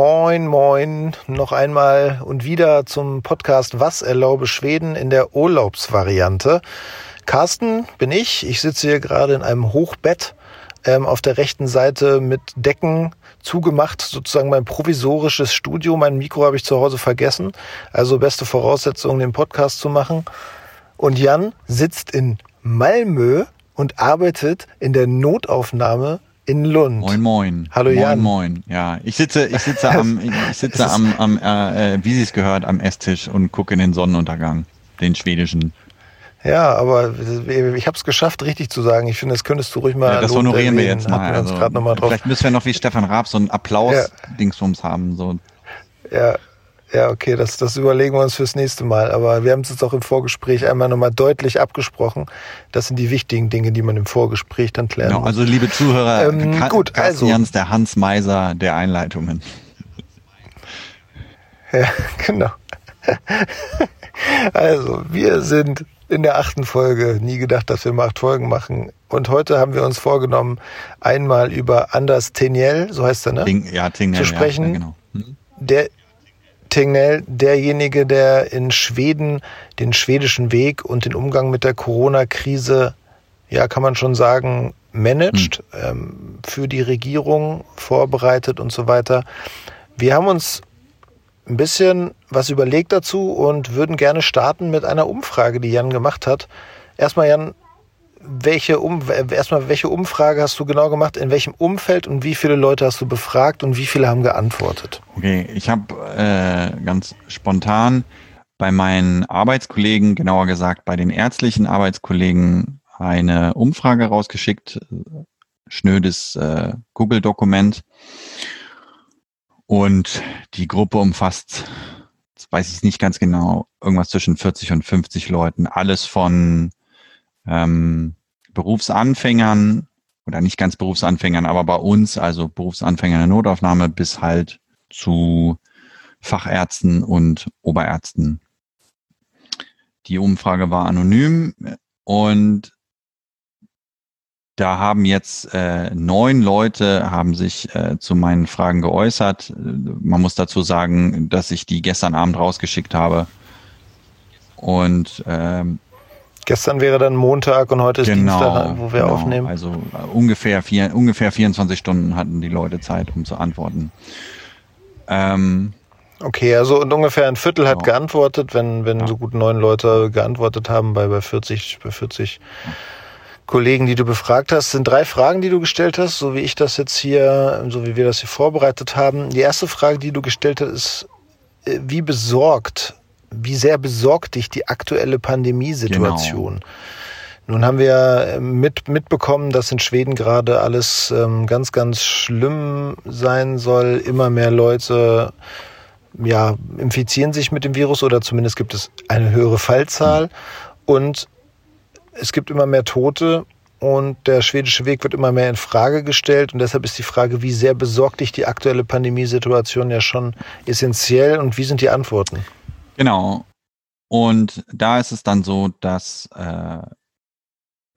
Moin, moin, noch einmal und wieder zum Podcast Was erlaube Schweden in der Urlaubsvariante. Carsten bin ich. Ich sitze hier gerade in einem Hochbett ähm, auf der rechten Seite mit Decken zugemacht, sozusagen mein provisorisches Studio. Mein Mikro habe ich zu Hause vergessen. Also beste Voraussetzung, den Podcast zu machen. Und Jan sitzt in Malmö und arbeitet in der Notaufnahme in Lund. Moin, moin. Hallo Jan. Moin, moin. Ja, ich sitze, ich sitze am, ich sitze am, am äh, wie Sie es gehört, am Esstisch und gucke in den Sonnenuntergang, den schwedischen. Ja, aber ich habe es geschafft, richtig zu sagen. Ich finde, das könntest du ruhig mal. Ja, das honorieren wir jetzt mal. Also, noch mal drauf. Vielleicht müssen wir noch wie Stefan Raab so einen Applaus-Dingsbums ja. haben. So. Ja, ja, okay, das, das überlegen wir uns fürs nächste Mal. Aber wir haben es jetzt auch im Vorgespräch einmal nochmal deutlich abgesprochen. Das sind die wichtigen Dinge, die man im Vorgespräch dann klären genau, muss. Also liebe Zuhörer, ähm, Ka gut, also. Jans, der Hans Meiser der Einleitungen. Ja, genau. Also, wir sind in der achten Folge. Nie gedacht, dass wir mal acht Folgen machen. Und heute haben wir uns vorgenommen, einmal über Anders Teniel, so heißt er, ne? Ting, ja, Teniel, zu sprechen. Ja, genau. Hm? Der Tegnell derjenige, der in Schweden den schwedischen Weg und den Umgang mit der Corona-Krise, ja, kann man schon sagen, managt, hm. ähm, für die Regierung vorbereitet und so weiter. Wir haben uns ein bisschen was überlegt dazu und würden gerne starten mit einer Umfrage, die Jan gemacht hat. Erstmal, Jan, welche um erstmal welche Umfrage hast du genau gemacht, in welchem Umfeld und wie viele Leute hast du befragt und wie viele haben geantwortet? Okay, ich habe äh, ganz spontan bei meinen Arbeitskollegen, genauer gesagt bei den ärztlichen Arbeitskollegen, eine Umfrage rausgeschickt, schnödes äh, Google-Dokument. Und die Gruppe umfasst, weiß ich nicht ganz genau, irgendwas zwischen 40 und 50 Leuten. Alles von ähm, Berufsanfängern oder nicht ganz Berufsanfängern, aber bei uns, also Berufsanfänger in der Notaufnahme, bis halt zu Fachärzten und Oberärzten. Die Umfrage war anonym und da haben jetzt äh, neun Leute haben sich äh, zu meinen Fragen geäußert. Man muss dazu sagen, dass ich die gestern Abend rausgeschickt habe. Und ähm, Gestern wäre dann Montag und heute ist genau, Dienstag, wo wir genau. aufnehmen. Also äh, ungefähr, vier, ungefähr 24 Stunden hatten die Leute Zeit, um zu antworten. Ähm, okay, also und ungefähr ein Viertel hat ja. geantwortet, wenn, wenn ja. so gut neun Leute geantwortet haben bei, bei 40, bei 40 ja. Kollegen, die du befragt hast. sind drei Fragen, die du gestellt hast, so wie ich das jetzt hier, so wie wir das hier vorbereitet haben. Die erste Frage, die du gestellt hast, ist, äh, wie besorgt wie sehr besorgt dich die aktuelle Pandemiesituation? Genau. Nun haben wir mit, mitbekommen, dass in Schweden gerade alles ähm, ganz, ganz schlimm sein soll. Immer mehr Leute ja, infizieren sich mit dem Virus oder zumindest gibt es eine höhere Fallzahl. Mhm. Und es gibt immer mehr Tote und der schwedische Weg wird immer mehr in Frage gestellt. Und deshalb ist die Frage, wie sehr besorgt dich die aktuelle Pandemiesituation ja schon essentiell und wie sind die Antworten? Genau. Und da ist es dann so, dass äh,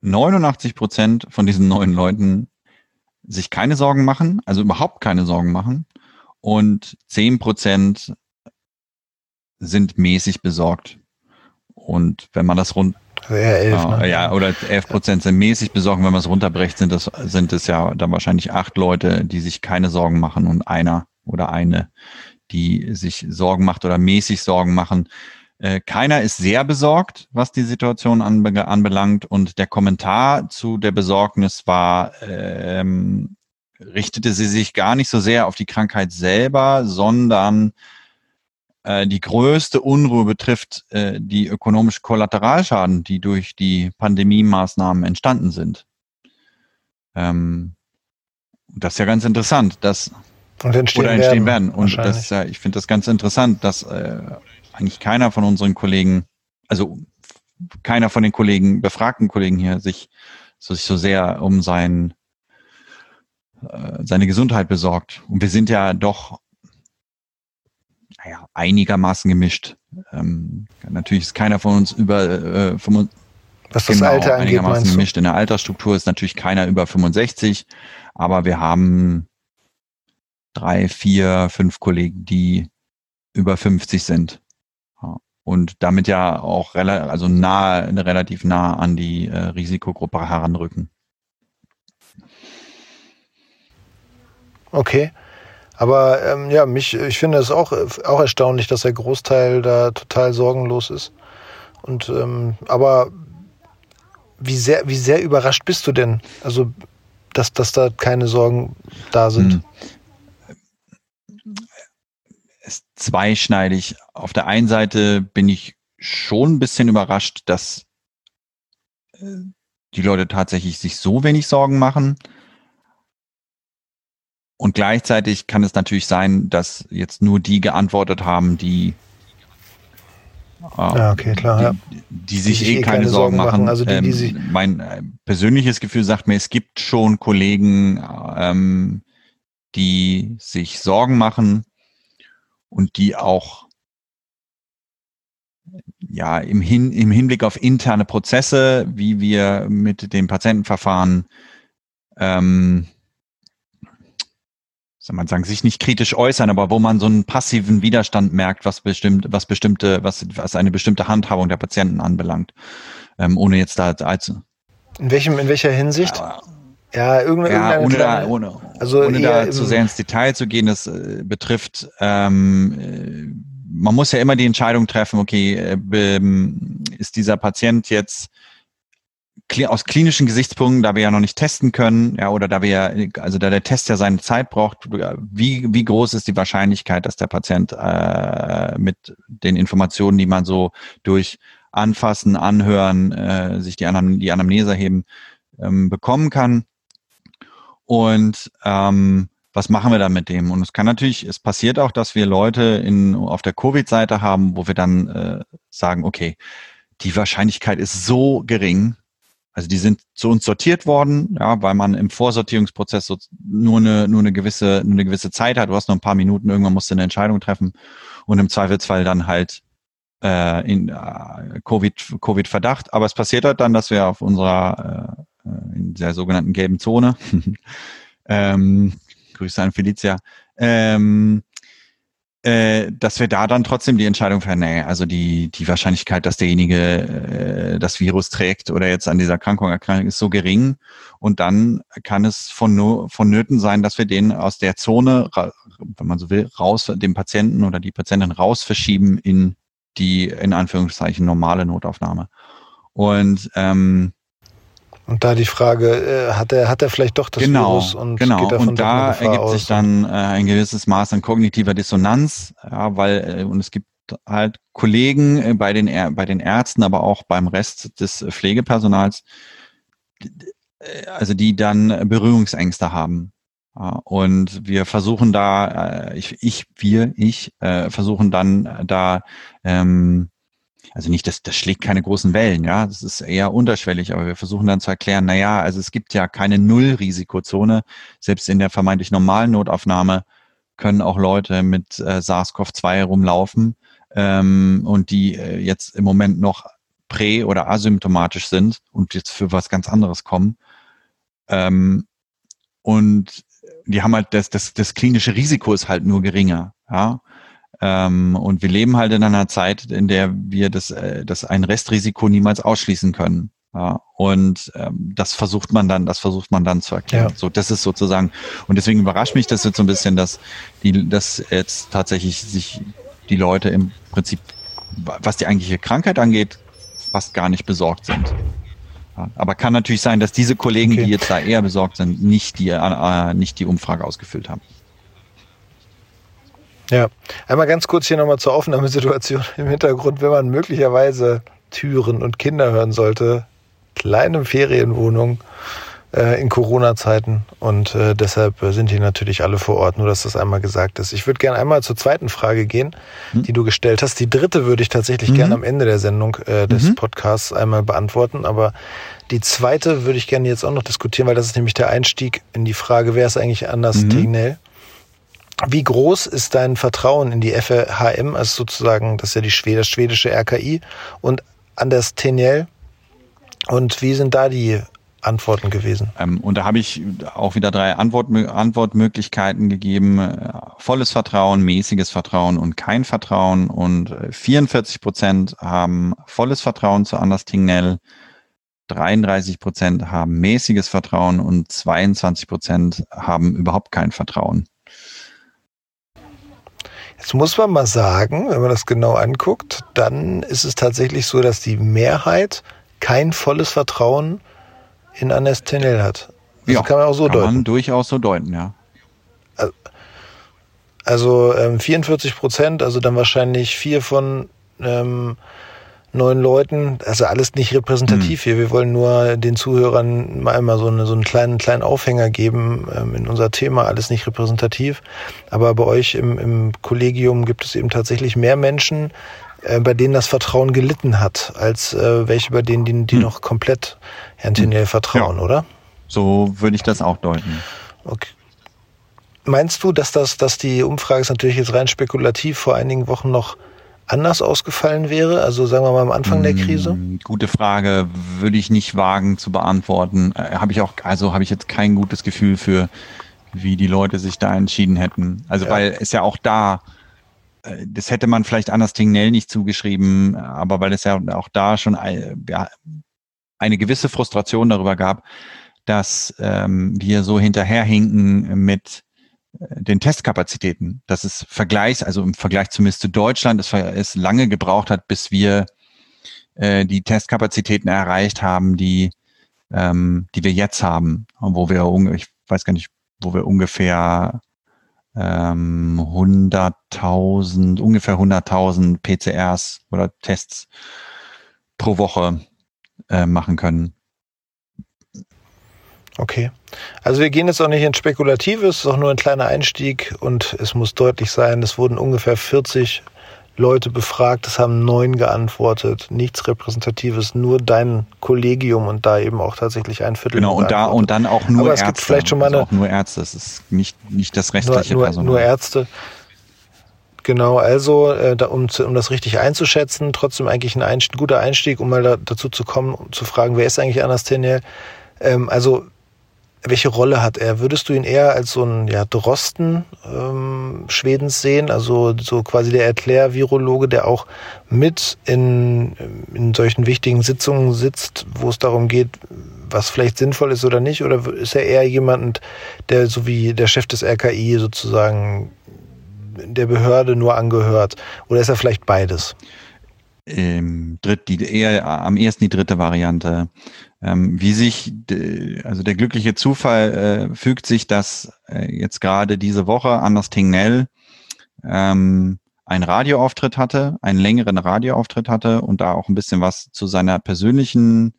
89 Prozent von diesen neuen Leuten sich keine Sorgen machen, also überhaupt keine Sorgen machen. Und 10 Prozent sind mäßig besorgt. Und wenn man das rund ja, elf, ne? ja, oder 11 Prozent sind mäßig besorgt. Wenn man es runterbrecht, sind das, sind es ja dann wahrscheinlich acht Leute, die sich keine Sorgen machen und einer oder eine, die sich Sorgen macht oder mäßig Sorgen machen. Äh, keiner ist sehr besorgt, was die Situation anbe anbelangt. Und der Kommentar zu der Besorgnis war, ähm, richtete sie sich gar nicht so sehr auf die Krankheit selber, sondern äh, die größte Unruhe betrifft äh, die ökonomischen Kollateralschaden, die durch die Pandemie-Maßnahmen entstanden sind. Ähm, das ist ja ganz interessant, dass und entstehen oder entstehen werden. werden. Und das ist ja, ich finde das ganz interessant, dass äh, eigentlich keiner von unseren Kollegen, also keiner von den Kollegen, befragten Kollegen hier, sich, so, sich so sehr um sein, äh, seine Gesundheit besorgt. Und wir sind ja doch naja, einigermaßen gemischt. Ähm, natürlich ist keiner von uns über äh, 25, was das genau, Alter angeht, einigermaßen gemischt. In der Altersstruktur ist natürlich keiner über 65, aber wir haben drei, vier, fünf Kollegen, die über 50 sind. Und damit ja auch also nah, relativ nah an die äh, Risikogruppe heranrücken. Okay. Aber ähm, ja, mich, ich finde es auch, auch erstaunlich, dass der Großteil da total sorgenlos ist. Und ähm, aber wie sehr, wie sehr überrascht bist du denn? Also, dass, dass da keine Sorgen da sind. Hm. Es zweischneidig. Auf der einen Seite bin ich schon ein bisschen überrascht, dass äh, die Leute tatsächlich sich so wenig Sorgen machen. Und gleichzeitig kann es natürlich sein, dass jetzt nur die geantwortet haben, die äh, ja, okay, klar, die, ja. die sich die eh, keine, keine Sorgen, Sorgen machen. Also die, ähm, sich mein äh, persönliches Gefühl sagt mir, es gibt schon Kollegen, ähm, die sich Sorgen machen und die auch ja im, Hin, im Hinblick auf interne Prozesse, wie wir mit den Patienten verfahren, ähm, soll man sagen, sich nicht kritisch äußern, aber wo man so einen passiven Widerstand merkt, was bestimmt, was bestimmte, was, was eine bestimmte Handhabung der Patienten anbelangt, ähm, ohne jetzt da allzu. In welchem, in welcher Hinsicht? Ja, ja, irgendeine, ja ohne, da, ohne, also ohne da zu sehr ins Detail zu gehen, das äh, betrifft, ähm, äh, man muss ja immer die Entscheidung treffen, okay, äh, ist dieser Patient jetzt aus klinischen Gesichtspunkten, da wir ja noch nicht testen können, ja, oder da wir, also da der Test ja seine Zeit braucht, wie, wie groß ist die Wahrscheinlichkeit, dass der Patient äh, mit den Informationen, die man so durch Anfassen, Anhören, äh, sich die, Anam die Anamnese heben, ähm, bekommen kann? Und ähm, was machen wir dann mit dem? Und es kann natürlich, es passiert auch, dass wir Leute in, auf der Covid-Seite haben, wo wir dann äh, sagen, okay, die Wahrscheinlichkeit ist so gering, also die sind zu uns sortiert worden, ja, weil man im Vorsortierungsprozess so nur eine, nur eine gewisse, nur eine gewisse Zeit hat. Du hast nur ein paar Minuten, irgendwann musst du eine Entscheidung treffen und im Zweifelsfall dann halt äh, in äh, Covid, Covid-Verdacht. Aber es passiert halt dann, dass wir auf unserer äh, in der sogenannten gelben Zone, ähm, Grüße an Felicia, ähm, äh, dass wir da dann trotzdem die Entscheidung fällen, also die, die Wahrscheinlichkeit, dass derjenige äh, das Virus trägt oder jetzt an dieser Erkrankung erkrankt, ist so gering. Und dann kann es von vonnöten sein, dass wir den aus der Zone, wenn man so will, raus, den Patienten oder die Patientin raus verschieben in die, in Anführungszeichen, normale Notaufnahme. Und ähm, und da die Frage, äh, hat er hat er vielleicht doch das genau, Virus und genau. geht davon und da ergibt sich dann äh, ein gewisses Maß an kognitiver Dissonanz, ja, weil äh, und es gibt halt Kollegen äh, bei den bei den Ärzten, aber auch beim Rest des Pflegepersonals, äh, also die dann Berührungsängste haben. Und wir versuchen da, äh, ich, ich wir, ich äh, versuchen dann da ähm, also nicht, das, das schlägt keine großen Wellen, ja, das ist eher unterschwellig, aber wir versuchen dann zu erklären, na ja, also es gibt ja keine Null-Risikozone, selbst in der vermeintlich normalen Notaufnahme können auch Leute mit äh, SARS-CoV-2 rumlaufen ähm, und die äh, jetzt im Moment noch prä- oder asymptomatisch sind und jetzt für was ganz anderes kommen. Ähm, und die haben halt das, das, das klinische Risiko ist halt nur geringer, ja. Ähm, und wir leben halt in einer Zeit, in der wir das, äh, das ein Restrisiko niemals ausschließen können. Ja, und ähm, das versucht man dann, das versucht man dann zu erklären. Ja. So, das ist sozusagen, und deswegen überrascht mich das jetzt so ein bisschen, dass die, dass jetzt tatsächlich sich die Leute im Prinzip, was die eigentliche Krankheit angeht, fast gar nicht besorgt sind. Ja, aber kann natürlich sein, dass diese Kollegen, okay. die jetzt da eher besorgt sind, nicht die, äh, nicht die Umfrage ausgefüllt haben. Ja, einmal ganz kurz hier nochmal zur Aufnahmesituation im Hintergrund, wenn man möglicherweise Türen und Kinder hören sollte. Kleine Ferienwohnung äh, in Corona-Zeiten und äh, deshalb sind hier natürlich alle vor Ort, nur dass das einmal gesagt ist. Ich würde gerne einmal zur zweiten Frage gehen, hm? die du gestellt hast. Die dritte würde ich tatsächlich mhm. gerne am Ende der Sendung äh, des mhm. Podcasts einmal beantworten, aber die zweite würde ich gerne jetzt auch noch diskutieren, weil das ist nämlich der Einstieg in die Frage, wer ist eigentlich Anders mhm. Tegnell? Wie groß ist dein Vertrauen in die FHM, also sozusagen, das ist ja die Schwed das schwedische RKI und Anders Teniel? Und wie sind da die Antworten gewesen. Ähm, und da habe ich auch wieder drei Antwort, Antwortmöglichkeiten gegeben. Volles Vertrauen, mäßiges Vertrauen und kein Vertrauen. Und 44 äh, Prozent haben volles Vertrauen zu Anders Tingnell. 33 Prozent haben mäßiges Vertrauen und 22 Prozent haben überhaupt kein Vertrauen. Jetzt muss man mal sagen, wenn man das genau anguckt, dann ist es tatsächlich so, dass die Mehrheit kein volles Vertrauen in Anes Tenel hat. Das ja, kann man auch so kann deuten. Kann man durchaus so deuten, ja. Also ähm, 44 Prozent, also dann wahrscheinlich vier von ähm, neun Leuten, also alles nicht repräsentativ mhm. hier. Wir wollen nur den Zuhörern mal einmal so, eine, so einen kleinen, kleinen Aufhänger geben ähm, in unser Thema, alles nicht repräsentativ. Aber bei euch im, im Kollegium gibt es eben tatsächlich mehr Menschen, äh, bei denen das Vertrauen gelitten hat, als äh, welche, bei denen die, die mhm. noch komplett Herrn Tenier vertrauen, ja. oder? So würde ich das auch deuten. Okay. Meinst du, dass das, dass die Umfrage ist natürlich jetzt rein spekulativ vor einigen Wochen noch anders ausgefallen wäre? Also sagen wir mal am Anfang der Krise? Mm, gute Frage, würde ich nicht wagen zu beantworten. Äh, habe ich auch, also habe ich jetzt kein gutes Gefühl für, wie die Leute sich da entschieden hätten. Also ja. weil es ja auch da, äh, das hätte man vielleicht Anders Tingnell nicht zugeschrieben, aber weil es ja auch da schon ja, eine gewisse Frustration darüber gab, dass ähm, wir so hinterherhinken mit den Testkapazitäten. Das ist Vergleichs, also im Vergleich zumindest zu Deutschland, es, es lange gebraucht hat, bis wir äh, die Testkapazitäten erreicht haben, die, ähm, die wir jetzt haben, wo wir, ich weiß gar nicht, wo wir ungefähr ähm, 100.000, ungefähr 100.000 PCRs oder Tests pro Woche äh, machen können. Okay. Also wir gehen jetzt auch nicht in Spekulatives, es ist auch nur ein kleiner Einstieg und es muss deutlich sein, es wurden ungefähr 40 Leute befragt, es haben neun geantwortet, nichts Repräsentatives, nur dein Kollegium und da eben auch tatsächlich ein Viertel. Genau, und da und dann auch nur Aber es Ärzte. Gibt vielleicht schon mal also eine, also auch nur Ärzte, das ist nicht, nicht das restliche nur, Personal. Nur Ärzte. Genau, also äh, da, um, um das richtig einzuschätzen, trotzdem eigentlich ein Einstieg, guter Einstieg, um mal da, dazu zu kommen, um zu fragen, wer ist eigentlich Anastenia? Ähm, also welche Rolle hat er? Würdest du ihn eher als so ein ja, Drosten ähm, Schwedens sehen, also so quasi der Erklärvirologe, der auch mit in, in solchen wichtigen Sitzungen sitzt, wo es darum geht, was vielleicht sinnvoll ist oder nicht? Oder ist er eher jemand, der so wie der Chef des RKI sozusagen der Behörde nur angehört? Oder ist er vielleicht beides? Ähm, dritt, die, eher am ersten die dritte Variante wie sich, also der glückliche Zufall äh, fügt sich, dass äh, jetzt gerade diese Woche Anders Tingnell ähm, einen Radioauftritt hatte, einen längeren Radioauftritt hatte und da auch ein bisschen was zu seiner persönlichen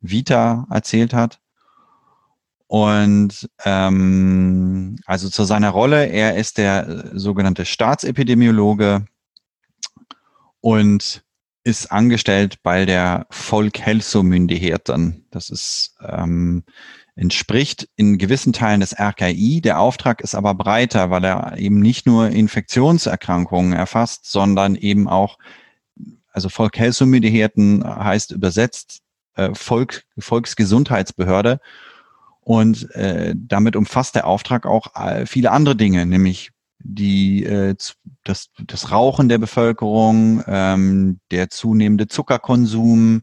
Vita erzählt hat. Und ähm, also zu seiner Rolle, er ist der äh, sogenannte Staatsepidemiologe und ist angestellt bei der Folkhälsomyndigheten. Das ist ähm, entspricht in gewissen Teilen des RKI. Der Auftrag ist aber breiter, weil er eben nicht nur Infektionserkrankungen erfasst, sondern eben auch, also Volkshelsemyndigheten heißt übersetzt äh, Volk, Volksgesundheitsbehörde. Und äh, damit umfasst der Auftrag auch äh, viele andere Dinge, nämlich die, äh, das, das Rauchen der Bevölkerung, ähm, der zunehmende Zuckerkonsum,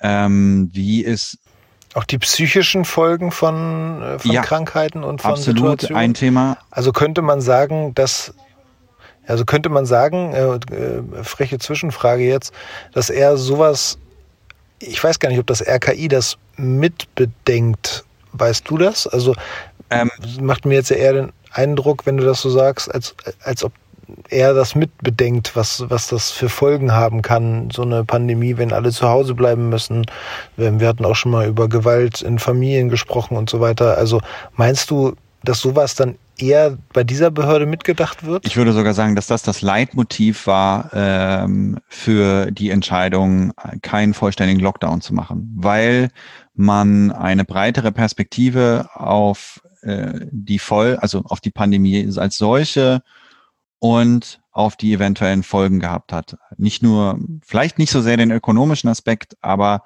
ähm, wie es auch die psychischen Folgen von, äh, von ja, Krankheiten und von absolut Situationen. ein Thema. Also könnte man sagen, dass also könnte man sagen, äh, äh, freche Zwischenfrage jetzt, dass er sowas, ich weiß gar nicht, ob das RKI das mitbedenkt. Weißt du das? Also ähm, macht mir jetzt eher den Eindruck, wenn du das so sagst, als, als ob er das mitbedenkt, was, was das für Folgen haben kann, so eine Pandemie, wenn alle zu Hause bleiben müssen. Wir hatten auch schon mal über Gewalt in Familien gesprochen und so weiter. Also meinst du, dass sowas dann eher bei dieser Behörde mitgedacht wird? Ich würde sogar sagen, dass das das Leitmotiv war ähm, für die Entscheidung, keinen vollständigen Lockdown zu machen, weil man eine breitere Perspektive auf äh, die voll, also auf die Pandemie als solche und auf die eventuellen Folgen gehabt hat. Nicht nur, vielleicht nicht so sehr den ökonomischen Aspekt, aber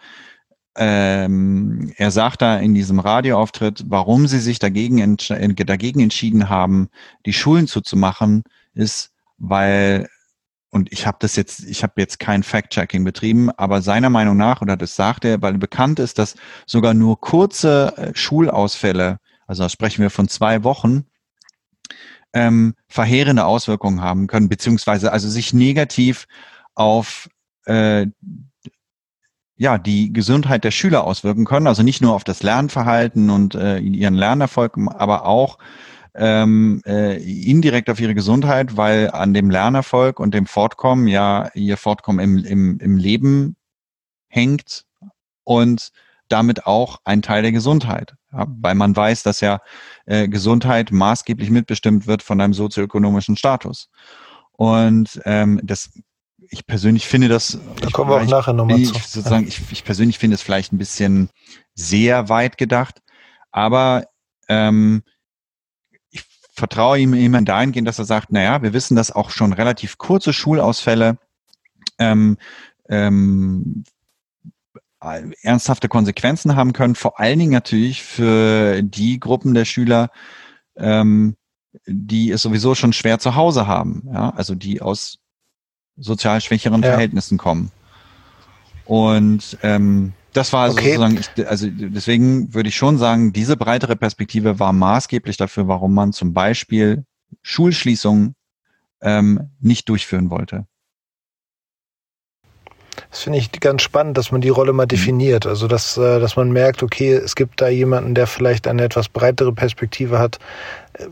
ähm, er sagt da in diesem Radioauftritt, warum sie sich dagegen, entsch dagegen entschieden haben, die Schulen zuzumachen, ist, weil und ich habe das jetzt, ich habe jetzt kein Fact-Checking betrieben, aber seiner Meinung nach, oder das sagt er, weil bekannt ist, dass sogar nur kurze äh, Schulausfälle, also da sprechen wir von zwei Wochen, ähm, verheerende Auswirkungen haben können, beziehungsweise also sich negativ auf äh, ja, die Gesundheit der Schüler auswirken können, also nicht nur auf das Lernverhalten und äh, ihren Lernerfolg, aber auch ähm, äh, indirekt auf ihre Gesundheit, weil an dem Lernerfolg und dem Fortkommen ja ihr Fortkommen im, im, im Leben hängt und damit auch ein Teil der Gesundheit. Ja, weil man weiß, dass ja äh, Gesundheit maßgeblich mitbestimmt wird von einem sozioökonomischen Status. Und ähm, das ich persönlich finde das. Da kommen wir auch nachher nochmal zu. Sozusagen, ja. ich, ich persönlich finde es vielleicht ein bisschen sehr weit gedacht, aber ähm, ich vertraue ihm immer dahingehend, dass er sagt, naja, wir wissen, dass auch schon relativ kurze Schulausfälle ähm, ähm, ernsthafte Konsequenzen haben können, vor allen Dingen natürlich für die Gruppen der Schüler, ähm, die es sowieso schon schwer zu Hause haben, ja, also die aus sozial schwächeren ja. Verhältnissen kommen. Und ähm, das war also okay. sozusagen, ich, also deswegen würde ich schon sagen, diese breitere Perspektive war maßgeblich dafür, warum man zum Beispiel Schulschließungen ähm, nicht durchführen wollte. Das finde ich ganz spannend, dass man die Rolle mal mhm. definiert. Also dass, äh, dass man merkt, okay, es gibt da jemanden, der vielleicht eine etwas breitere Perspektive hat.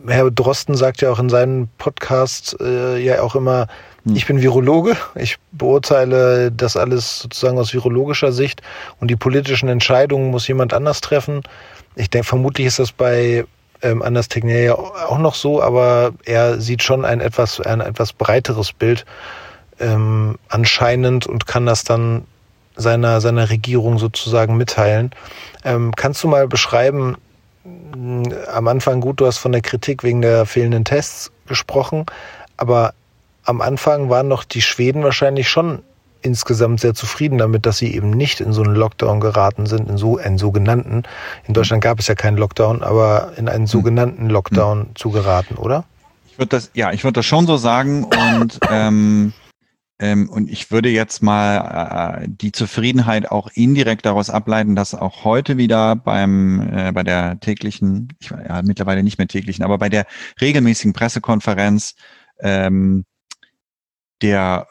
Herr Drosten sagt ja auch in seinem Podcast äh, ja auch immer, hm. Ich bin Virologe. Ich beurteile das alles sozusagen aus virologischer Sicht und die politischen Entscheidungen muss jemand anders treffen. Ich denke, vermutlich ist das bei ähm, Anders Tegner ja auch noch so, aber er sieht schon ein etwas, ein etwas breiteres Bild ähm, anscheinend und kann das dann seiner, seiner Regierung sozusagen mitteilen. Ähm, kannst du mal beschreiben, am Anfang gut, du hast von der Kritik wegen der fehlenden Tests gesprochen, aber am Anfang waren noch die Schweden wahrscheinlich schon insgesamt sehr zufrieden damit, dass sie eben nicht in so einen Lockdown geraten sind, in so einen sogenannten. In Deutschland gab es ja keinen Lockdown, aber in einen sogenannten Lockdown hm. zu geraten, oder? Ich würde das, ja, ich würde das schon so sagen und ähm, und ich würde jetzt mal äh, die Zufriedenheit auch indirekt daraus ableiten, dass auch heute wieder beim äh, bei der täglichen, ich, ja, mittlerweile nicht mehr täglichen, aber bei der regelmäßigen Pressekonferenz ähm, der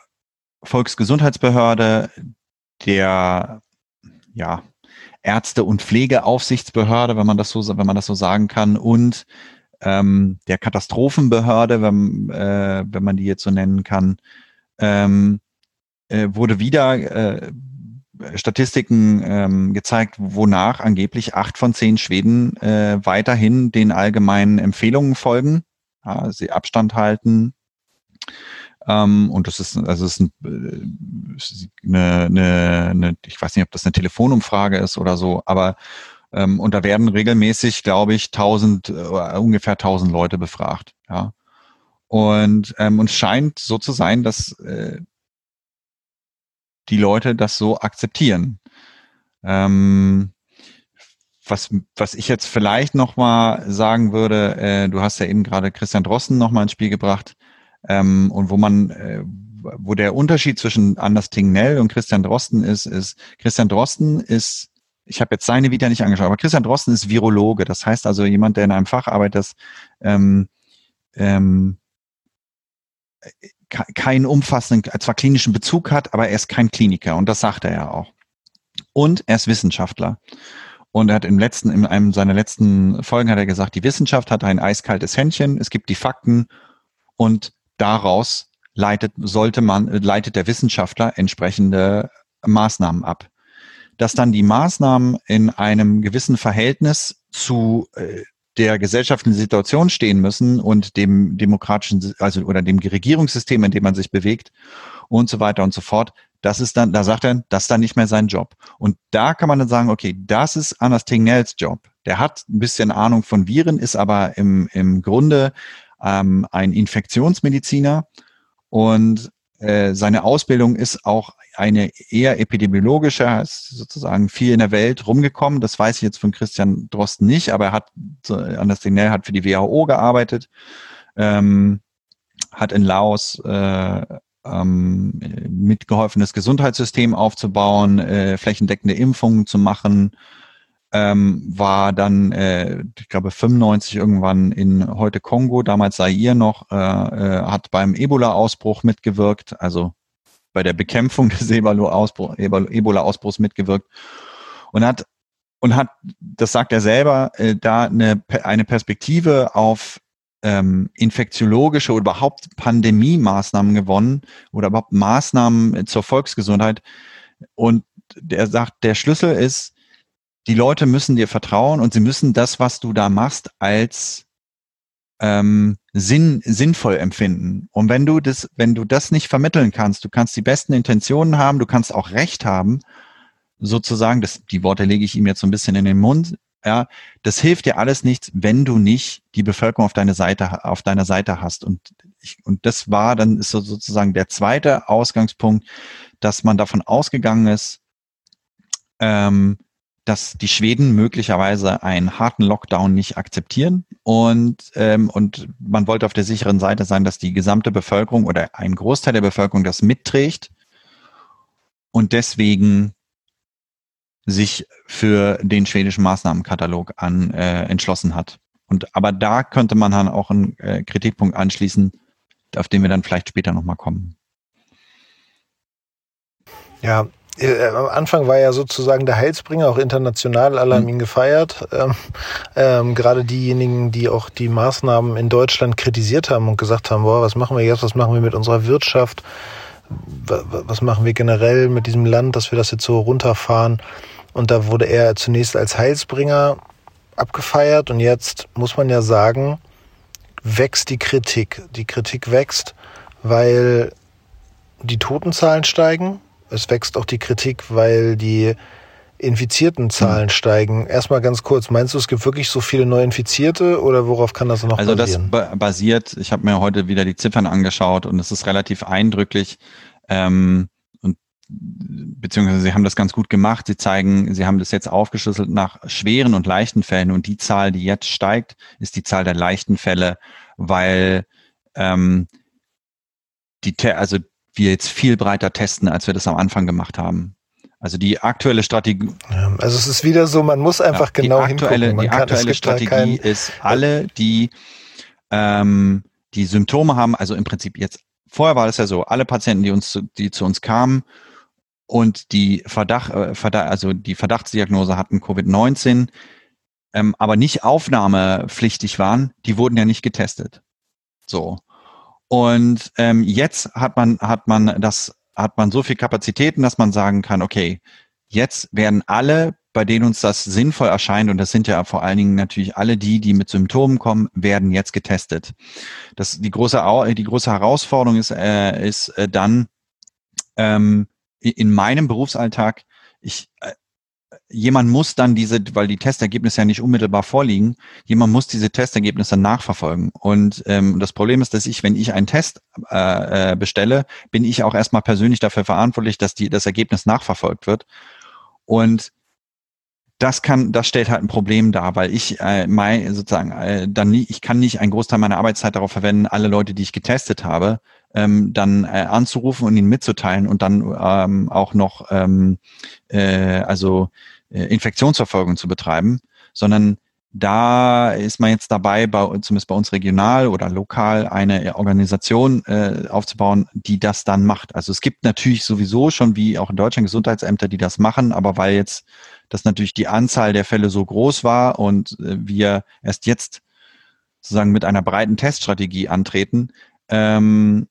Volksgesundheitsbehörde, der ja, Ärzte- und Pflegeaufsichtsbehörde, wenn man das so, wenn man das so sagen kann, und ähm, der Katastrophenbehörde, wenn, äh, wenn man die jetzt so nennen kann, ähm, äh, wurde wieder äh, Statistiken ähm, gezeigt, wonach angeblich acht von zehn Schweden äh, weiterhin den allgemeinen Empfehlungen folgen, ja, sie Abstand halten, ähm, und das ist, also ist äh, eine, eine, eine, ich weiß nicht, ob das eine Telefonumfrage ist oder so, aber ähm, und da werden regelmäßig, glaube ich, tausend, äh, ungefähr tausend Leute befragt. Ja. Und ähm, uns scheint so zu sein, dass äh, die Leute das so akzeptieren. Ähm, was, was ich jetzt vielleicht nochmal sagen würde, äh, du hast ja eben gerade Christian Drosten nochmal ins Spiel gebracht, ähm, und wo man, äh, wo der Unterschied zwischen Anders Tingnell und Christian Drosten ist, ist, Christian Drosten ist, ich habe jetzt seine Vita nicht angeschaut, aber Christian Drosten ist Virologe. Das heißt also jemand, der in einem Fach arbeitet, das ähm, ähm, keinen umfassenden, zwar klinischen Bezug hat, aber er ist kein Kliniker und das sagt er ja auch. Und er ist Wissenschaftler. Und er hat im letzten, in einem seiner letzten Folgen hat er gesagt, die Wissenschaft hat ein eiskaltes Händchen, es gibt die Fakten und daraus leitet, sollte man, leitet der Wissenschaftler entsprechende Maßnahmen ab. Dass dann die Maßnahmen in einem gewissen Verhältnis zu äh, der gesellschaftlichen Situation stehen müssen und dem demokratischen, also oder dem Regierungssystem, in dem man sich bewegt und so weiter und so fort. Das ist dann, da sagt er, das ist dann nicht mehr sein Job. Und da kann man dann sagen, okay, das ist Anders Tingnells Job. Der hat ein bisschen Ahnung von Viren, ist aber im, im Grunde ähm, ein Infektionsmediziner und äh, seine Ausbildung ist auch eine eher epidemiologische, sozusagen viel in der Welt rumgekommen. Das weiß ich jetzt von Christian Drosten nicht, aber er hat, Anders Dignell hat für die WHO gearbeitet, ähm, hat in Laos äh, ähm, mitgeholfen, das Gesundheitssystem aufzubauen, äh, flächendeckende Impfungen zu machen, ähm, war dann, äh, ich glaube, 95 irgendwann in heute Kongo, damals sei ihr noch, äh, äh, hat beim Ebola-Ausbruch mitgewirkt, also bei der Bekämpfung des Ebola-Ausbruchs mitgewirkt und hat und hat, das sagt er selber, äh, da eine, eine Perspektive auf ähm, infektiologische oder überhaupt Pandemie-Maßnahmen gewonnen oder überhaupt Maßnahmen zur Volksgesundheit. Und der sagt, der Schlüssel ist, die Leute müssen dir vertrauen und sie müssen das, was du da machst, als ähm, sinn, sinnvoll empfinden. Und wenn du das, wenn du das nicht vermitteln kannst, du kannst die besten Intentionen haben, du kannst auch Recht haben, sozusagen, das, die Worte lege ich ihm jetzt so ein bisschen in den Mund, ja, das hilft dir alles nichts, wenn du nicht die Bevölkerung auf deine Seite, auf deiner Seite hast. Und ich, und das war dann ist so sozusagen der zweite Ausgangspunkt, dass man davon ausgegangen ist, ähm, dass die Schweden möglicherweise einen harten Lockdown nicht akzeptieren und, ähm, und man wollte auf der sicheren Seite sein, dass die gesamte Bevölkerung oder ein Großteil der Bevölkerung das mitträgt und deswegen sich für den schwedischen Maßnahmenkatalog an äh, entschlossen hat. Und aber da könnte man dann auch einen äh, Kritikpunkt anschließen, auf den wir dann vielleicht später nochmal kommen. Ja, äh, am Anfang war ja sozusagen der Heilsbringer auch international, alle haben mhm. ihn gefeiert. Ähm, ähm, gerade diejenigen, die auch die Maßnahmen in Deutschland kritisiert haben und gesagt haben, boah, was machen wir jetzt, was machen wir mit unserer Wirtschaft, was machen wir generell mit diesem Land, dass wir das jetzt so runterfahren. Und da wurde er zunächst als Heilsbringer abgefeiert und jetzt muss man ja sagen, wächst die Kritik. Die Kritik wächst, weil die Totenzahlen steigen. Es wächst auch die Kritik, weil die infizierten Zahlen mhm. steigen. Erstmal ganz kurz, meinst du, es gibt wirklich so viele Neuinfizierte oder worauf kann das noch also basieren? Also das basiert, ich habe mir heute wieder die Ziffern angeschaut und es ist relativ eindrücklich. Ähm, beziehungsweise sie haben das ganz gut gemacht. Sie zeigen, sie haben das jetzt aufgeschlüsselt nach schweren und leichten Fällen und die Zahl, die jetzt steigt, ist die Zahl der leichten Fälle, weil ähm, die, also wir jetzt viel breiter testen, als wir das am Anfang gemacht haben. Also die aktuelle Strategie. Also es ist wieder so, man muss einfach ja, genau aktuelle, hingucken. Man die kann, aktuelle Strategie ist, alle, die die Symptome haben, also im Prinzip jetzt vorher war es ja so, alle Patienten, die uns, die zu uns kamen und die Verdacht, äh, Verdacht also die Verdachtsdiagnose hatten Covid-19, ähm, aber nicht aufnahmepflichtig waren, die wurden ja nicht getestet. So. Und ähm, jetzt hat man, hat man das, hat man so viel Kapazitäten, dass man sagen kann, okay, jetzt werden alle, bei denen uns das sinnvoll erscheint, und das sind ja vor allen Dingen natürlich alle die, die mit Symptomen kommen, werden jetzt getestet. Das, die große, die große Herausforderung ist, äh, ist äh, dann, ähm, in meinem Berufsalltag, ich, äh, jemand muss dann diese, weil die Testergebnisse ja nicht unmittelbar vorliegen, jemand muss diese Testergebnisse nachverfolgen. Und ähm, das Problem ist, dass ich, wenn ich einen Test äh, äh, bestelle, bin ich auch erstmal persönlich dafür verantwortlich, dass die, das Ergebnis nachverfolgt wird. Und das kann, das stellt halt ein Problem dar, weil ich äh, mein, sozusagen äh, dann nie, ich kann nicht einen Großteil meiner Arbeitszeit darauf verwenden, alle Leute, die ich getestet habe, ähm, dann äh, anzurufen und ihnen mitzuteilen und dann ähm, auch noch ähm, äh, also Infektionsverfolgung zu betreiben, sondern da ist man jetzt dabei, bei, zumindest bei uns regional oder lokal, eine Organisation äh, aufzubauen, die das dann macht. Also es gibt natürlich sowieso schon, wie auch in Deutschland, Gesundheitsämter, die das machen, aber weil jetzt das natürlich die Anzahl der Fälle so groß war und äh, wir erst jetzt sozusagen mit einer breiten Teststrategie antreten, ähm,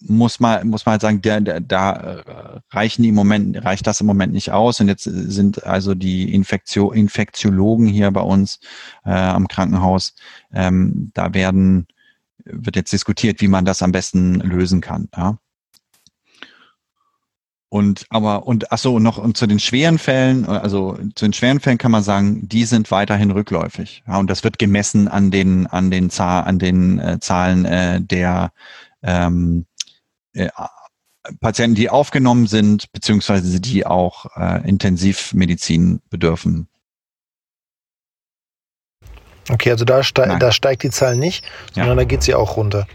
muss man, muss man halt sagen, der, der, da äh, reichen die im Moment, reicht das im Moment nicht aus. Und jetzt sind also die Infektio, Infektiologen hier bei uns äh, am Krankenhaus, ähm, da werden, wird jetzt diskutiert, wie man das am besten lösen kann. Ja. Und aber und ach so noch und zu den schweren Fällen, also zu den schweren Fällen kann man sagen, die sind weiterhin rückläufig. Ja, und das wird gemessen an den an den Zahl an den äh, Zahlen äh, der ähm, äh, Patienten, die aufgenommen sind, beziehungsweise die auch äh, Intensivmedizin bedürfen. Okay, also da, ste da steigt die Zahl nicht, sondern ja. da geht sie auch runter.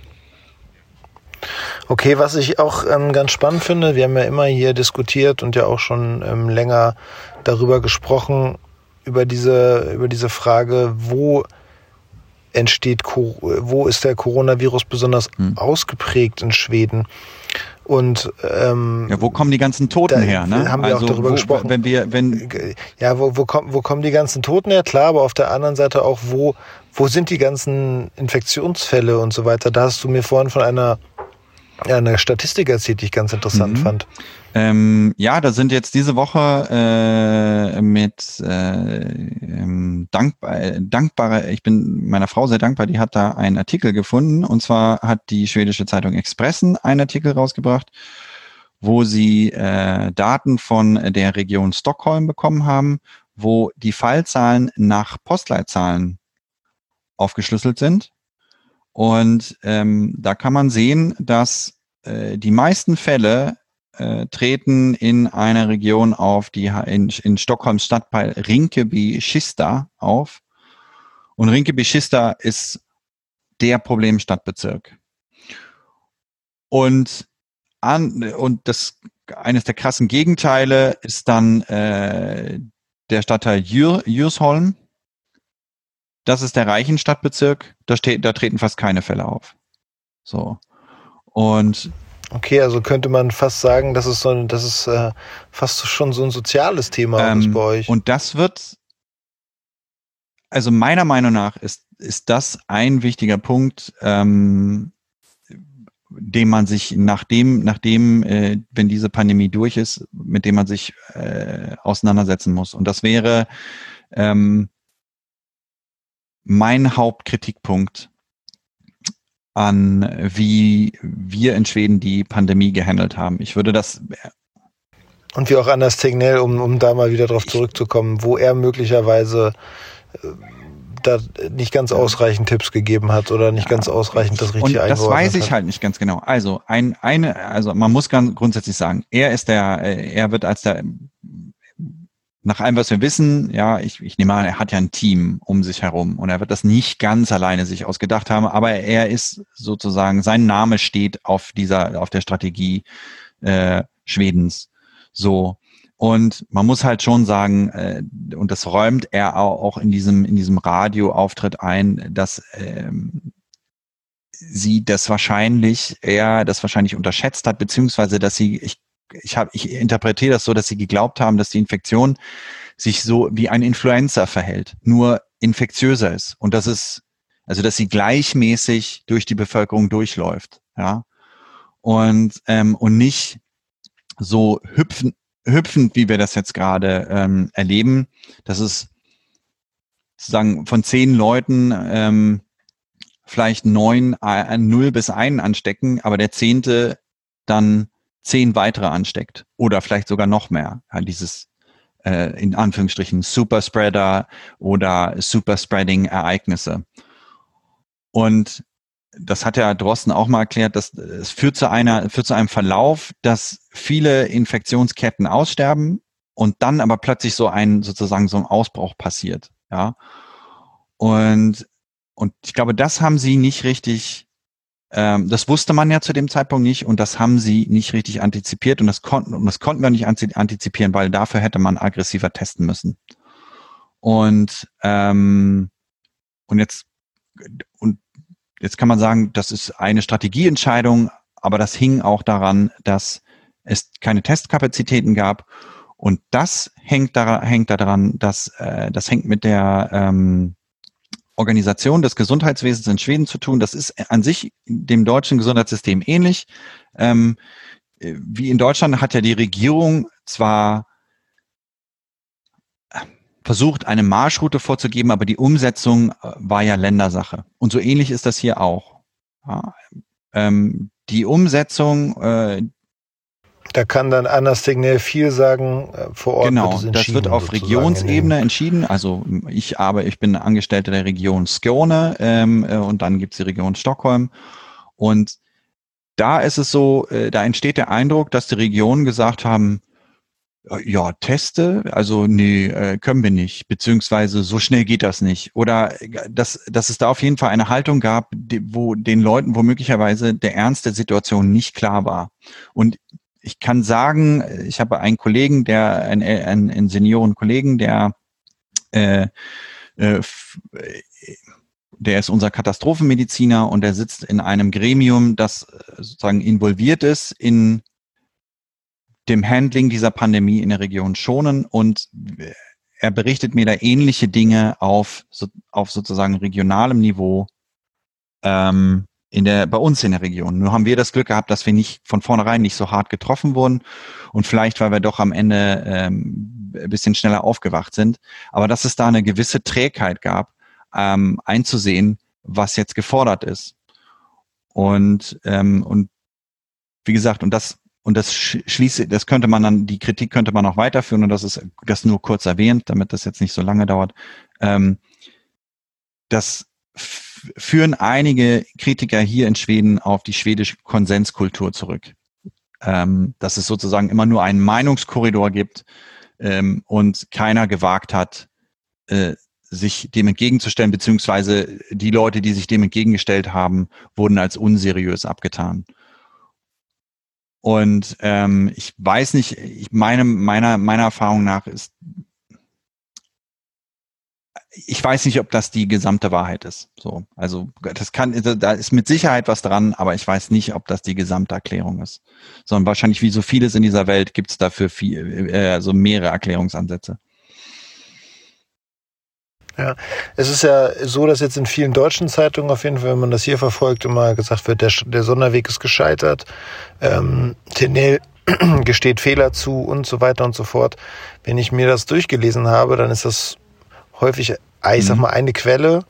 Okay, was ich auch ähm, ganz spannend finde, wir haben ja immer hier diskutiert und ja auch schon ähm, länger darüber gesprochen, über diese, über diese Frage, wo entsteht, wo ist der Coronavirus besonders hm. ausgeprägt in Schweden? Und ähm, ja, wo kommen die ganzen Toten her? Ne? Haben wir also, auch darüber wo, gesprochen. Wenn wir, wenn ja, wo, wo, kommen, wo kommen die ganzen Toten her? Klar, aber auf der anderen Seite auch, wo, wo sind die ganzen Infektionsfälle und so weiter? Da hast du mir vorhin von einer eine Statistik erzählt, die ich ganz interessant mhm. fand. Ähm, ja, da sind jetzt diese Woche äh, mit äh, ähm, dankbar, dankbare, ich bin meiner Frau sehr dankbar, die hat da einen Artikel gefunden und zwar hat die schwedische Zeitung Expressen einen Artikel rausgebracht, wo sie äh, Daten von der Region Stockholm bekommen haben, wo die Fallzahlen nach Postleitzahlen aufgeschlüsselt sind. Und ähm, da kann man sehen, dass äh, die meisten Fälle äh, treten in einer Region auf, die in, in Stockholms Stadtteil Rinkeby-Schista auf. Und Rinkeby-Schista ist der Problemstadtbezirk. Und an, und das eines der krassen Gegenteile ist dann äh, der Stadtteil Jür, Jürsholm. Das ist der reichen Stadtbezirk. Da, steht, da treten fast keine Fälle auf. So. Und Okay, also könnte man fast sagen, das ist so ein, das ist äh, fast schon so ein soziales Thema ähm, bei euch. Und das wird, also meiner Meinung nach ist, ist das ein wichtiger Punkt, ähm, dem man sich nachdem, nachdem, äh, wenn diese Pandemie durch ist, mit dem man sich äh, auseinandersetzen muss. Und das wäre ähm, mein Hauptkritikpunkt an, wie wir in Schweden die Pandemie gehandelt haben. Ich würde das. Und wie auch Anders Tegnell, um, um da mal wieder drauf zurückzukommen, wo er möglicherweise äh, da nicht ganz ausreichend Tipps gegeben hat oder nicht ja, ganz ausreichend das richtige Und das weiß ich hat. halt nicht ganz genau. Also ein, eine, also man muss ganz grundsätzlich sagen, er ist der, äh, er wird als der nach allem, was wir wissen, ja, ich, ich nehme an, er hat ja ein Team um sich herum und er wird das nicht ganz alleine sich ausgedacht haben, aber er ist sozusagen, sein Name steht auf dieser, auf der Strategie äh, Schwedens. So. Und man muss halt schon sagen, äh, und das räumt er auch in diesem, in diesem Radioauftritt ein, dass ähm, sie das wahrscheinlich, er das wahrscheinlich unterschätzt hat, beziehungsweise dass sie, ich ich habe, ich interpretiere das so, dass sie geglaubt haben, dass die Infektion sich so wie ein Influenza verhält, nur infektiöser ist. Und dass es, also dass sie gleichmäßig durch die Bevölkerung durchläuft, ja. Und ähm, und nicht so hüpfen, hüpfend, wie wir das jetzt gerade ähm, erleben, dass es sozusagen von zehn Leuten ähm, vielleicht neun, äh, null bis einen anstecken, aber der zehnte dann zehn weitere ansteckt oder vielleicht sogar noch mehr. Ja, dieses äh, in Anführungsstrichen Superspreader oder Superspreading-Ereignisse. Und das hat ja Drosten auch mal erklärt, dass es führt zu einer, führt zu einem Verlauf, dass viele Infektionsketten aussterben und dann aber plötzlich so ein, sozusagen so ein Ausbruch passiert, ja. Und, und ich glaube, das haben sie nicht richtig das wusste man ja zu dem Zeitpunkt nicht und das haben sie nicht richtig antizipiert und das konnten und das konnten wir nicht antizipieren, weil dafür hätte man aggressiver testen müssen. Und ähm, und jetzt und jetzt kann man sagen, das ist eine Strategieentscheidung, aber das hing auch daran, dass es keine Testkapazitäten gab und das hängt daran, hängt daran, dass äh, das hängt mit der ähm, Organisation des Gesundheitswesens in Schweden zu tun. Das ist an sich dem deutschen Gesundheitssystem ähnlich. Ähm, wie in Deutschland hat ja die Regierung zwar versucht, eine Marschroute vorzugeben, aber die Umsetzung äh, war ja Ländersache. Und so ähnlich ist das hier auch. Ja, ähm, die Umsetzung, äh, da kann dann Anders Signal viel sagen äh, vor Ort. Genau, wird das wird auf Regionsebene entschieden. Also ich aber ich bin Angestellter der Region Skåne ähm, äh, und dann gibt's die Region Stockholm. Und da ist es so, äh, da entsteht der Eindruck, dass die Regionen gesagt haben, ja, Teste, also nee, äh, können wir nicht, beziehungsweise so schnell geht das nicht. Oder äh, dass, dass es da auf jeden Fall eine Haltung gab, die, wo den Leuten womöglicherweise der Ernst der Situation nicht klar war. Und ich kann sagen, ich habe einen Kollegen, der, einen, einen, einen Senioren-Kollegen, der äh, äh, der ist unser Katastrophenmediziner und der sitzt in einem Gremium, das sozusagen involviert ist in dem Handling dieser Pandemie in der Region schonen und er berichtet mir da ähnliche Dinge auf, auf sozusagen regionalem Niveau. Ähm, in der, bei uns in der Region. Nur haben wir das Glück gehabt, dass wir nicht von vornherein nicht so hart getroffen wurden und vielleicht, weil wir doch am Ende ähm, ein bisschen schneller aufgewacht sind. Aber dass es da eine gewisse Trägheit gab, ähm, einzusehen, was jetzt gefordert ist. Und, ähm, und wie gesagt, und das und das schließe, das könnte man dann, die Kritik könnte man auch weiterführen und das ist das nur kurz erwähnt, damit das jetzt nicht so lange dauert. Ähm, das führen einige Kritiker hier in Schweden auf die schwedische Konsenskultur zurück. Ähm, dass es sozusagen immer nur einen Meinungskorridor gibt ähm, und keiner gewagt hat, äh, sich dem entgegenzustellen, beziehungsweise die Leute, die sich dem entgegengestellt haben, wurden als unseriös abgetan. Und ähm, ich weiß nicht, ich meine, meiner, meiner Erfahrung nach ist, ich weiß nicht, ob das die gesamte Wahrheit ist. So, also das kann, da ist mit Sicherheit was dran, aber ich weiß nicht, ob das die gesamte Erklärung ist. Sondern wahrscheinlich wie so vieles in dieser Welt gibt es dafür viel, äh, also mehrere Erklärungsansätze. Ja, es ist ja so, dass jetzt in vielen deutschen Zeitungen auf jeden Fall, wenn man das hier verfolgt, immer gesagt wird, der, der Sonderweg ist gescheitert, ähm, Tenel gesteht Fehler zu und so weiter und so fort. Wenn ich mir das durchgelesen habe, dann ist das häufig, ah, ich sag mhm. mal, eine Quelle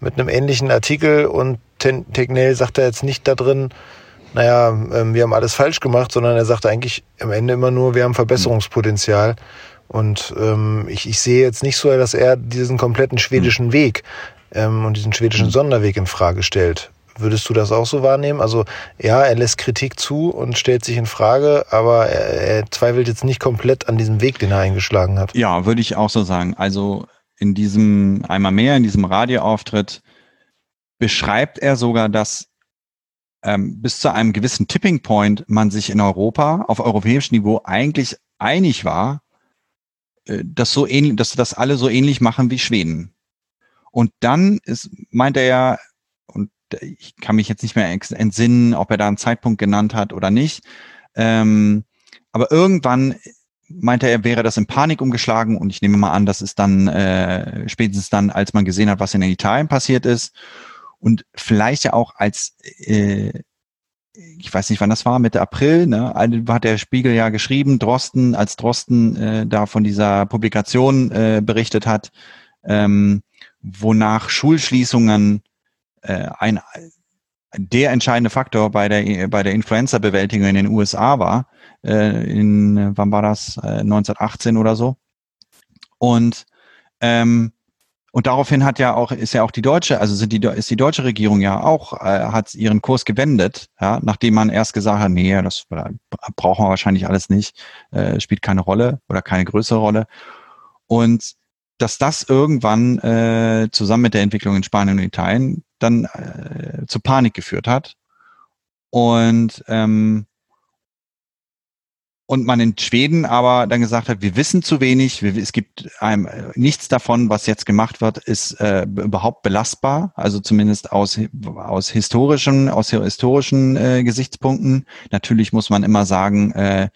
mit einem ähnlichen Artikel und Tegnell sagt da jetzt nicht da drin, naja, ähm, wir haben alles falsch gemacht, sondern er sagt eigentlich am Ende immer nur, wir haben Verbesserungspotenzial. Und ähm, ich, ich sehe jetzt nicht so, dass er diesen kompletten schwedischen hm. Weg ähm, und diesen schwedischen hm. Sonderweg in Frage stellt. Würdest du das auch so wahrnehmen? Also ja, er lässt Kritik zu und stellt sich in Frage, aber er, er zweifelt jetzt nicht komplett an diesem Weg, den er eingeschlagen hat. Ja, würde ich auch so sagen. Also in diesem einmal mehr, in diesem Radioauftritt beschreibt er sogar, dass ähm, bis zu einem gewissen Tipping Point man sich in Europa auf europäischem Niveau eigentlich einig war, äh, das so ähnlich, dass das alle so ähnlich machen wie Schweden. Und dann ist, meint er ja, und ich kann mich jetzt nicht mehr entsinnen, ob er da einen Zeitpunkt genannt hat oder nicht, ähm, aber irgendwann meinte er, wäre das in Panik umgeschlagen und ich nehme mal an, das ist dann äh, spätestens dann, als man gesehen hat, was in Italien passiert ist und vielleicht ja auch als äh, ich weiß nicht, wann das war, Mitte April, ne, hat der Spiegel ja geschrieben, Drosten, als Drosten äh, da von dieser Publikation äh, berichtet hat, ähm, wonach Schulschließungen äh, ein der entscheidende Faktor bei der bei der Influenza-Bewältigung in den USA war. Äh, in wann war das? Äh, 1918 oder so. Und ähm, und daraufhin hat ja auch, ist ja auch die deutsche, also sind die, ist die deutsche Regierung ja auch, äh, hat ihren Kurs gewendet, ja, nachdem man erst gesagt hat, nee, das brauchen wir wahrscheinlich alles nicht, äh, spielt keine Rolle oder keine größere Rolle. Und dass das irgendwann äh, zusammen mit der Entwicklung in Spanien und Italien dann äh, zu Panik geführt hat. Und ähm, und man in Schweden aber dann gesagt hat, wir wissen zu wenig, wir, es gibt einem, nichts davon, was jetzt gemacht wird, ist äh, überhaupt belastbar, also zumindest aus, aus historischen, aus historischen äh, Gesichtspunkten. Natürlich muss man immer sagen, äh,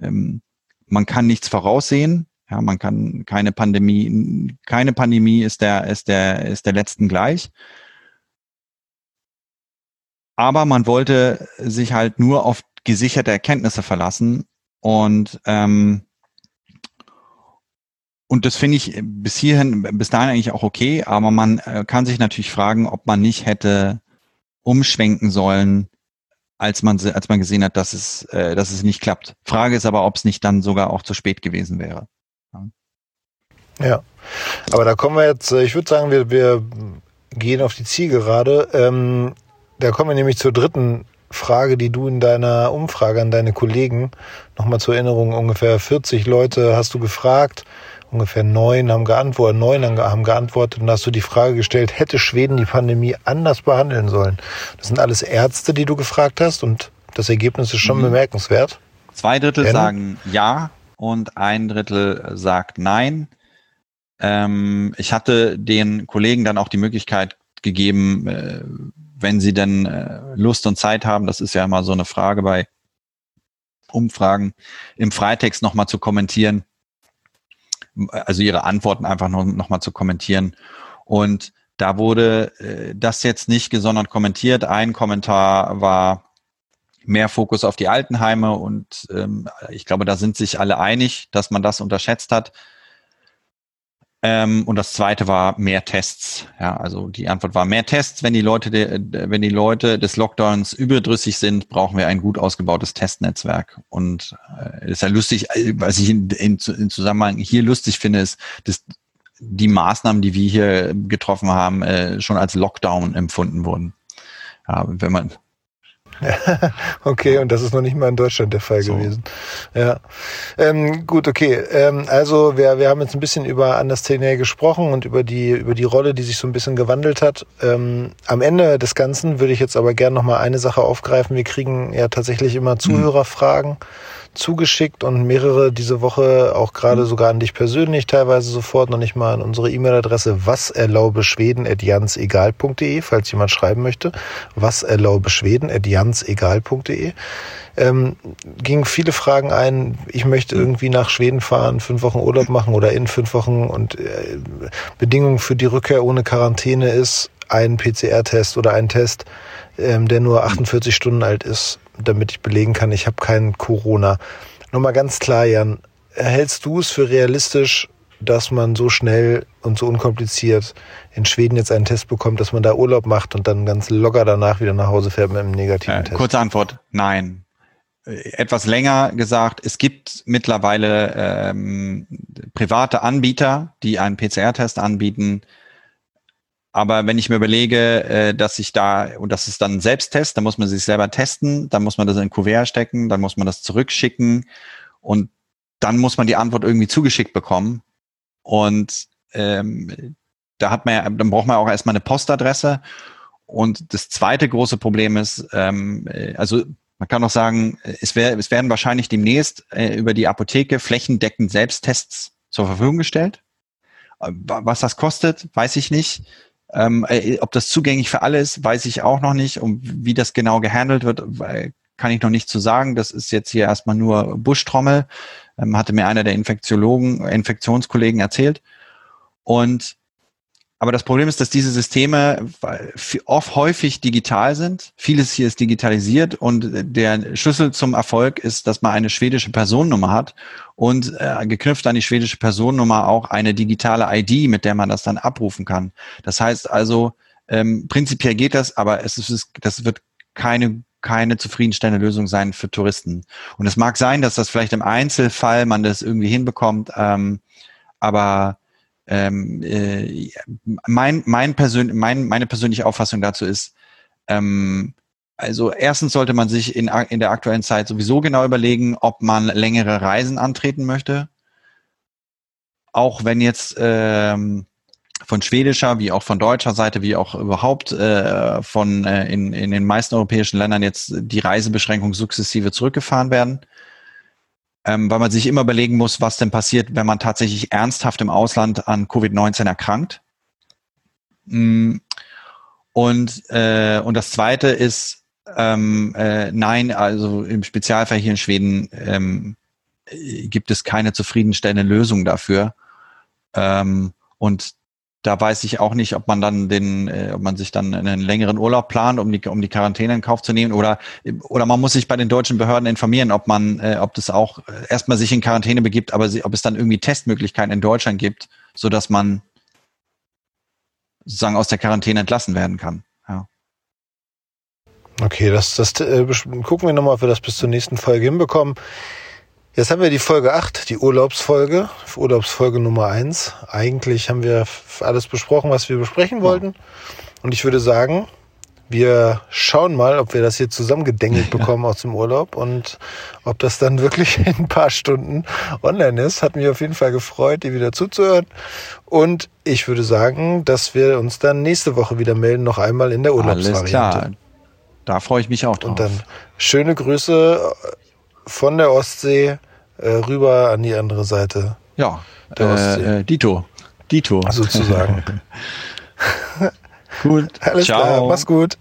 ähm, man kann nichts voraussehen. Ja, man kann keine Pandemie, keine Pandemie ist der, ist der, ist der letzten gleich. Aber man wollte sich halt nur auf gesicherte Erkenntnisse verlassen und ähm, und das finde ich bis hierhin, bis dahin eigentlich auch okay, aber man äh, kann sich natürlich fragen, ob man nicht hätte umschwenken sollen, als man, als man gesehen hat, dass es, äh, dass es nicht klappt. Frage ist aber, ob es nicht dann sogar auch zu spät gewesen wäre. Ja, ja. aber da kommen wir jetzt, äh, ich würde sagen, wir, wir gehen auf die Zielgerade. Ähm, da kommen wir nämlich zur dritten Frage, die du in deiner Umfrage an deine Kollegen, nochmal zur Erinnerung, ungefähr 40 Leute hast du gefragt, ungefähr neun haben geantwortet, neun haben geantwortet und hast du die Frage gestellt, hätte Schweden die Pandemie anders behandeln sollen? Das sind alles Ärzte, die du gefragt hast und das Ergebnis ist schon mhm. bemerkenswert. Zwei Drittel Denn? sagen ja und ein Drittel sagt nein. Ähm, ich hatte den Kollegen dann auch die Möglichkeit gegeben, äh, wenn sie denn äh, Lust und Zeit haben, das ist ja immer so eine Frage bei Umfragen, im Freitext nochmal zu kommentieren, also ihre Antworten einfach noch, noch mal zu kommentieren. Und da wurde äh, das jetzt nicht gesondert kommentiert. Ein Kommentar war mehr Fokus auf die Altenheime und ähm, ich glaube, da sind sich alle einig, dass man das unterschätzt hat. Ähm, und das zweite war mehr Tests. Ja, also die Antwort war mehr Tests. Wenn die Leute, de, wenn die Leute des Lockdowns überdrüssig sind, brauchen wir ein gut ausgebautes Testnetzwerk. Und äh, ist ja lustig, äh, was ich in, in, in Zusammenhang hier lustig finde, ist, dass die Maßnahmen, die wir hier getroffen haben, äh, schon als Lockdown empfunden wurden. Ja, wenn man okay, und das ist noch nicht mal in Deutschland der Fall so. gewesen. Ja. Ähm, gut, okay. Ähm, also wir, wir haben jetzt ein bisschen über Anders Tenay gesprochen und über die, über die Rolle, die sich so ein bisschen gewandelt hat. Ähm, am Ende des Ganzen würde ich jetzt aber gerne noch mal eine Sache aufgreifen. Wir kriegen ja tatsächlich immer mhm. Zuhörerfragen. Mhm zugeschickt und mehrere diese Woche auch gerade mhm. sogar an dich persönlich, teilweise sofort noch nicht mal an unsere E-Mail-Adresse was erlaube Schweden at jansegal.de, falls jemand schreiben möchte. Was erlaube Schweden at jansegal.de. Ähm, gingen viele Fragen ein. Ich möchte mhm. irgendwie nach Schweden fahren, fünf Wochen Urlaub machen oder in fünf Wochen und äh, Bedingung für die Rückkehr ohne Quarantäne ist ein PCR-Test oder ein Test, ähm, der nur 48 Stunden alt ist damit ich belegen kann, ich habe keinen Corona. Nochmal ganz klar, Jan, hältst du es für realistisch, dass man so schnell und so unkompliziert in Schweden jetzt einen Test bekommt, dass man da Urlaub macht und dann ganz locker danach wieder nach Hause fährt mit einem negativen äh, Test? Kurze Antwort, nein. Etwas länger gesagt, es gibt mittlerweile ähm, private Anbieter, die einen PCR-Test anbieten, aber wenn ich mir überlege, äh, dass ich da, und das ist dann ein Selbsttest, dann muss man sich selber testen, dann muss man das in ein Kuvert stecken, dann muss man das zurückschicken und dann muss man die Antwort irgendwie zugeschickt bekommen. Und ähm, da hat man ja, dann braucht man auch erstmal eine Postadresse. Und das zweite große Problem ist, ähm, äh, also man kann auch sagen, es, wär, es werden wahrscheinlich demnächst äh, über die Apotheke flächendeckend Selbsttests zur Verfügung gestellt. Äh, was das kostet, weiß ich nicht. Ähm, äh, ob das zugänglich für alle ist, weiß ich auch noch nicht. Und wie das genau gehandelt wird, kann ich noch nicht zu sagen. Das ist jetzt hier erstmal nur Buschtrommel, ähm, hatte mir einer der Infektiologen, Infektionskollegen erzählt. Und aber das Problem ist, dass diese Systeme oft häufig digital sind. Vieles hier ist digitalisiert und der Schlüssel zum Erfolg ist, dass man eine schwedische Personennummer hat und äh, geknüpft an die schwedische Personennummer auch eine digitale ID, mit der man das dann abrufen kann. Das heißt also, ähm, prinzipiell geht das, aber es ist, das wird keine keine zufriedenstellende Lösung sein für Touristen. Und es mag sein, dass das vielleicht im Einzelfall man das irgendwie hinbekommt, ähm, aber ähm, äh, mein, mein persön mein, meine persönliche Auffassung dazu ist, ähm, also erstens sollte man sich in, in der aktuellen Zeit sowieso genau überlegen, ob man längere Reisen antreten möchte. Auch wenn jetzt ähm, von schwedischer wie auch von deutscher Seite, wie auch überhaupt äh, von äh, in, in den meisten europäischen Ländern jetzt die Reisebeschränkungen sukzessive zurückgefahren werden ähm, weil man sich immer überlegen muss, was denn passiert, wenn man tatsächlich ernsthaft im Ausland an Covid-19 erkrankt. Mm. Und, äh, und das Zweite ist, ähm, äh, nein, also im Spezialfall hier in Schweden ähm, gibt es keine zufriedenstellende Lösung dafür. Ähm, und da weiß ich auch nicht, ob man dann den, äh, ob man sich dann einen längeren Urlaub plant, um die, um die Quarantäne in Kauf zu nehmen, oder oder man muss sich bei den deutschen Behörden informieren, ob man, äh, ob das auch erstmal sich in Quarantäne begibt, aber sie, ob es dann irgendwie Testmöglichkeiten in Deutschland gibt, so dass man sozusagen aus der Quarantäne entlassen werden kann. Ja. Okay, das, das äh, gucken wir nochmal, ob wir das bis zur nächsten Folge hinbekommen. Jetzt haben wir die Folge 8, die Urlaubsfolge, Urlaubsfolge Nummer 1. Eigentlich haben wir alles besprochen, was wir besprechen wollten. Und ich würde sagen, wir schauen mal, ob wir das hier zusammengedengelt bekommen aus dem Urlaub und ob das dann wirklich in ein paar Stunden online ist. Hat mich auf jeden Fall gefreut, dir wieder zuzuhören. Und ich würde sagen, dass wir uns dann nächste Woche wieder melden, noch einmal in der Urlaubsvariante. Alles klar. Da freue ich mich auch drauf. Und dann schöne Grüße von der Ostsee äh, rüber an die andere Seite. Ja, der äh, Ostsee. Äh, Dito. Dito. Sozusagen. gut. Alles Ciao. klar. Mach's gut.